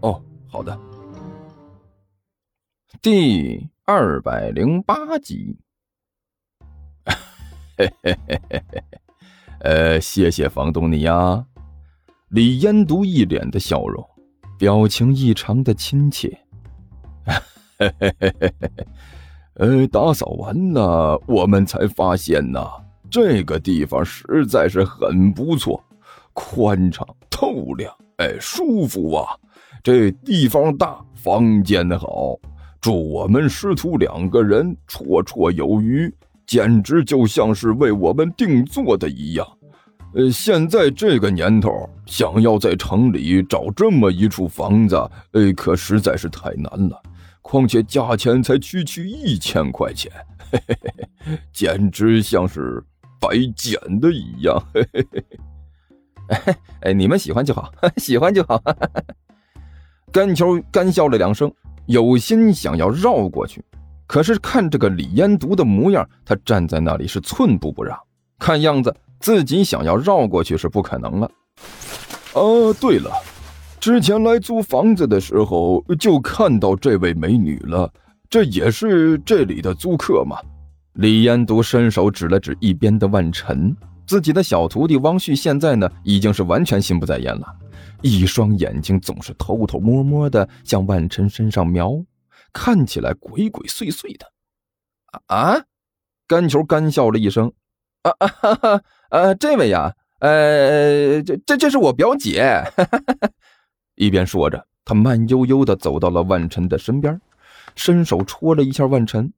哦，好的。第二百零八集。嘿嘿嘿嘿嘿嘿，呃，谢谢房东你呀。李烟毒一脸的笑容，表情异常的亲切。嘿嘿嘿嘿嘿嘿，呃，打扫完了，我们才发现呢，这个地方实在是很不错，宽敞透亮，哎，舒服啊。这地方大，房间好，住我们师徒两个人绰绰有余，简直就像是为我们定做的一样。呃，现在这个年头，想要在城里找这么一处房子，呃，可实在是太难了。况且价钱才区区一千块钱，嘿嘿嘿，简直像是白捡的一样。嘿嘿嘿，哎，你们喜欢就好，喜欢就好。甘秋干笑了两声，有心想要绕过去，可是看这个李烟毒的模样，他站在那里是寸步不让，看样子自己想要绕过去是不可能了。哦，对了，之前来租房子的时候就看到这位美女了，这也是这里的租客吗？李烟毒伸手指了指一边的万晨，自己的小徒弟汪旭现在呢，已经是完全心不在焉了。一双眼睛总是偷偷摸摸的向万晨身上瞄，看起来鬼鬼祟祟的。啊！甘球干笑了一声。啊啊哈哈！呃，这位呀，呃，这这这是我表姐。哈哈哈一边说着，他慢悠悠的走到了万晨的身边，伸手戳了一下万晨。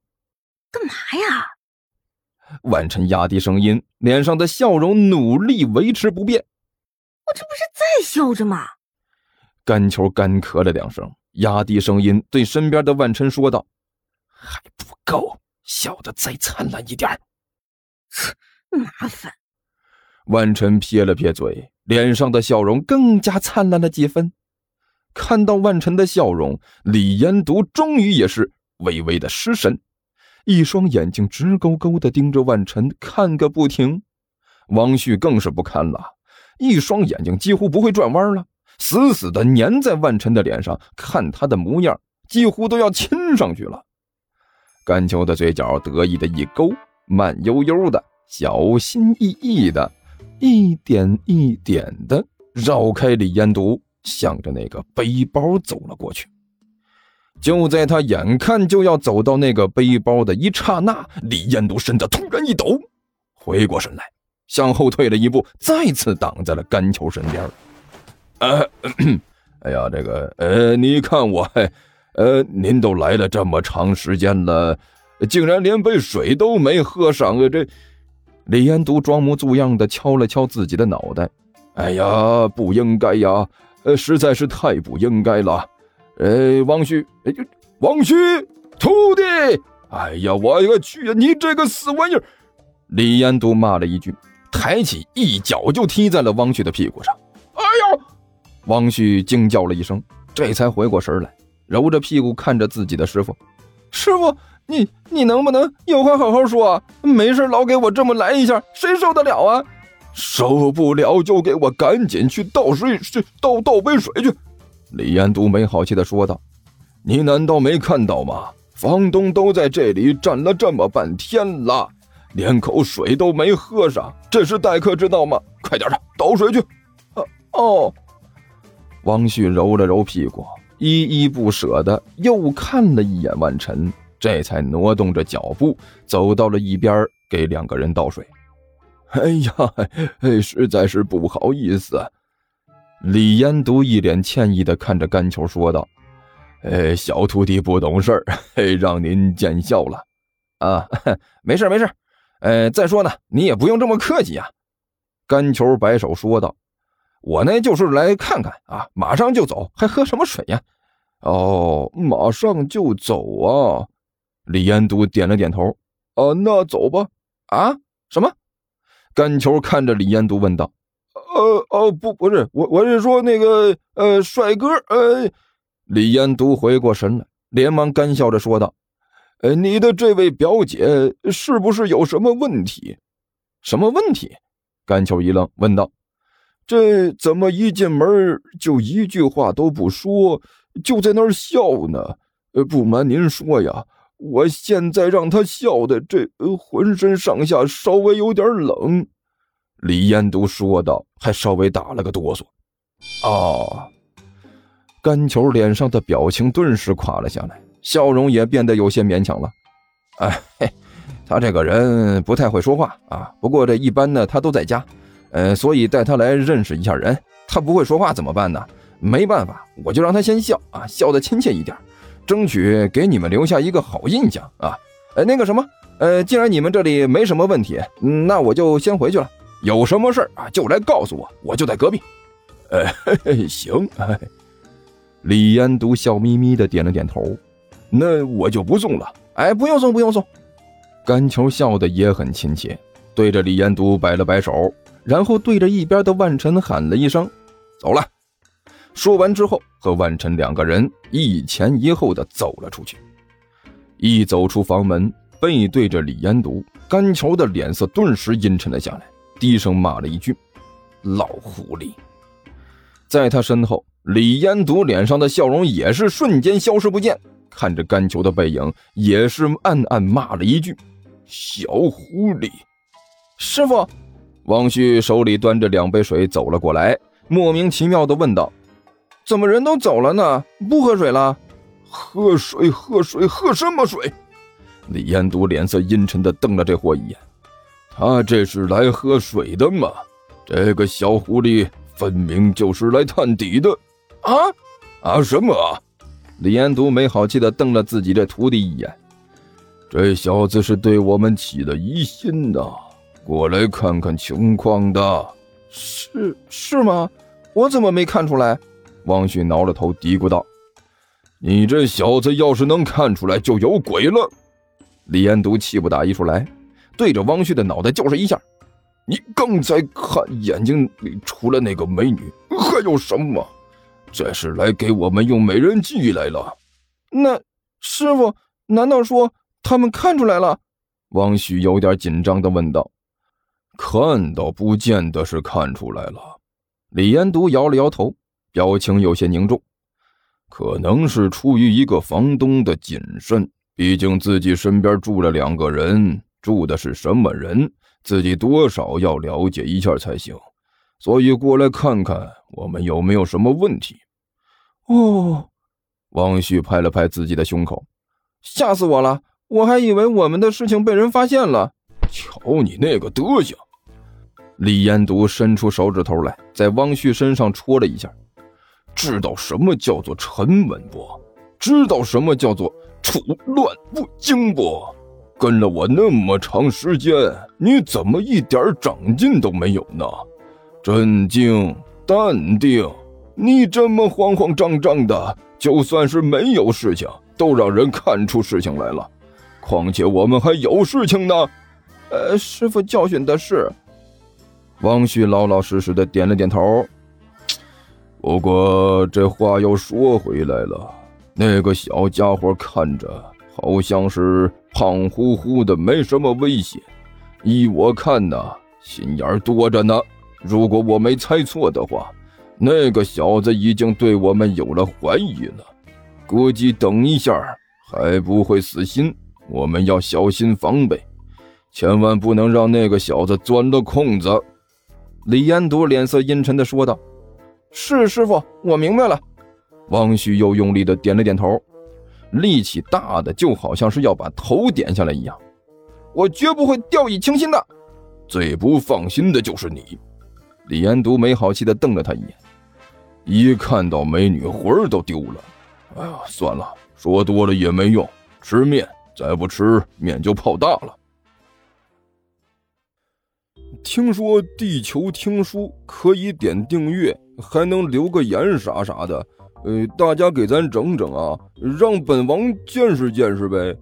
干嘛呀？万晨压低声音，脸上的笑容努力维持不变。我这不是在笑着吗？甘球干咳了两声，压低声音对身边的万晨说道：“还不够，笑得再灿烂一点。”切，麻烦。万晨撇了撇嘴，脸上的笑容更加灿烂了几分。看到万晨的笑容，李延独终于也是微微的失神，一双眼睛直勾勾的盯着万晨看个不停。王旭更是不堪了。一双眼睛几乎不会转弯了，死死的粘在万晨的脸上，看他的模样，几乎都要亲上去了。甘秋的嘴角得意的一勾，慢悠悠的、小心翼翼的，一点一点的绕开李烟毒，向着那个背包走了过去。就在他眼看就要走到那个背包的一刹那，李烟毒身子突然一抖，回过神来。向后退了一步，再次挡在了甘球身边。呃，哎呀，这个，呃，你看我，呃，您都来了这么长时间了，竟然连杯水都没喝上啊！这李延都装模作样的敲了敲自己的脑袋。哎呀，不应该呀，呃，实在是太不应该了。呃，王旭，哎，王旭，徒弟，哎呀，我个去呀，你这个死玩意儿！李延都骂了一句。抬起一脚就踢在了汪旭的屁股上，哎呦！汪旭惊叫了一声，这才回过神来，揉着屁股看着自己的师傅：“师傅，你你能不能有话好好说？没事老给我这么来一下，谁受得了啊？受不了就给我赶紧去倒水，去倒倒杯水去。”李彦都没好气的说道：“你难道没看到吗？房东都在这里站了这么半天了。”连口水都没喝上，这是待客之道吗？快点的，倒水去。啊哦。汪旭揉了揉屁股，依依不舍的又看了一眼万晨，这才挪动着脚步走到了一边，给两个人倒水。哎呀，哎，实在是不好意思。李延独一脸歉意的看着甘球说道：“哎，小徒弟不懂事儿，让您见笑了。啊，没事没事。”呃，再说呢，你也不用这么客气呀。”甘球摆手说道。我呢就是来看看啊，马上就走，还喝什么水呀？哦，马上就走啊！李延都点了点头。啊，那走吧。啊？什么？甘球看着李延都问道。呃哦不不是我我是说那个呃帅哥呃，李延都回过神来，连忙干笑着说道：“呃，你的这位表姐是不是有什么问题？什么问题？”甘球一愣，问道：“这怎么一进门就一句话都不说，就在那儿笑呢？呃，不瞒您说呀，我现在让他笑的这浑身上下稍微有点冷。”李彦都说道，还稍微打了个哆嗦。哦，甘球脸上的表情顿时垮了下来，笑容也变得有些勉强了。哎，他这个人不太会说话啊。不过这一般呢，他都在家，呃，所以带他来认识一下人。他不会说话怎么办呢？没办法，我就让他先笑啊，笑得亲切一点，争取给你们留下一个好印象啊。呃，那个什么，呃，既然你们这里没什么问题，那我就先回去了。有什么事啊，就来告诉我，我就在隔壁。哎，行。哎，李延独笑眯眯的点了点头。那我就不送了。哎，不用送，不用送。甘球笑得也很亲切，对着李延都摆了摆手，然后对着一边的万晨喊了一声：“走了。”说完之后，和万晨两个人一前一后的走了出去。一走出房门，背对着李延都，甘球的脸色顿时阴沉了下来。低声骂了一句：“老狐狸。”在他身后，李延独脸上的笑容也是瞬间消失不见，看着甘球的背影，也是暗暗骂了一句：“小狐狸。”师傅，王旭手里端着两杯水走了过来，莫名其妙的问道：“怎么人都走了呢？不喝水了？喝水，喝水，喝什么水？”李延独脸色阴沉的瞪了这货一眼。他这是来喝水的吗？这个小狐狸分明就是来探底的！啊啊！什么？李延都没好气的瞪了自己这徒弟一眼。这小子是对我们起了疑心呐，过来看看情况的。是是吗？我怎么没看出来？汪旭挠了头，嘀咕道：“你这小子要是能看出来，就有鬼了。”李延都气不打一处来。对着汪旭的脑袋就是一下，你刚才看眼睛里除了那个美女还有什么？这是来给我们用美人计来了？那师傅难道说他们看出来了？汪旭有点紧张的问道。看到不见得是看出来了。李延独摇了摇头，表情有些凝重。可能是出于一个房东的谨慎，毕竟自己身边住了两个人。住的是什么人，自己多少要了解一下才行，所以过来看看我们有没有什么问题。哦，汪旭拍了拍自己的胸口，吓死我了！我还以为我们的事情被人发现了。瞧你那个德行！李延独伸出手指头来，在汪旭身上戳了一下。知道什么叫做沉稳不？知道什么叫做处乱不惊不？跟了我那么长时间，你怎么一点长进都没有呢？镇静、淡定，你这么慌慌张张的，就算是没有事情，都让人看出事情来了。况且我们还有事情呢。呃，师傅教训的是。王旭老老实实的点了点头。不过这话又说回来了，那个小家伙看着好像是……胖乎乎的，没什么危险。依我看呢，心眼多着呢。如果我没猜错的话，那个小子已经对我们有了怀疑了。估计等一下还不会死心。我们要小心防备，千万不能让那个小子钻了空子。李延独脸色阴沉的说道：“是师傅，我明白了。”王旭又用力的点了点头。力气大的就好像是要把头点下来一样，我绝不会掉以轻心的。最不放心的就是你。李延独没好气的瞪了他一眼，一看到美女魂儿都丢了。哎呀，算了，说多了也没用。吃面，再不吃面就泡大了。听说地球听书可以点订阅，还能留个言啥啥的。呃，大家给咱整整啊，让本王见识见识呗。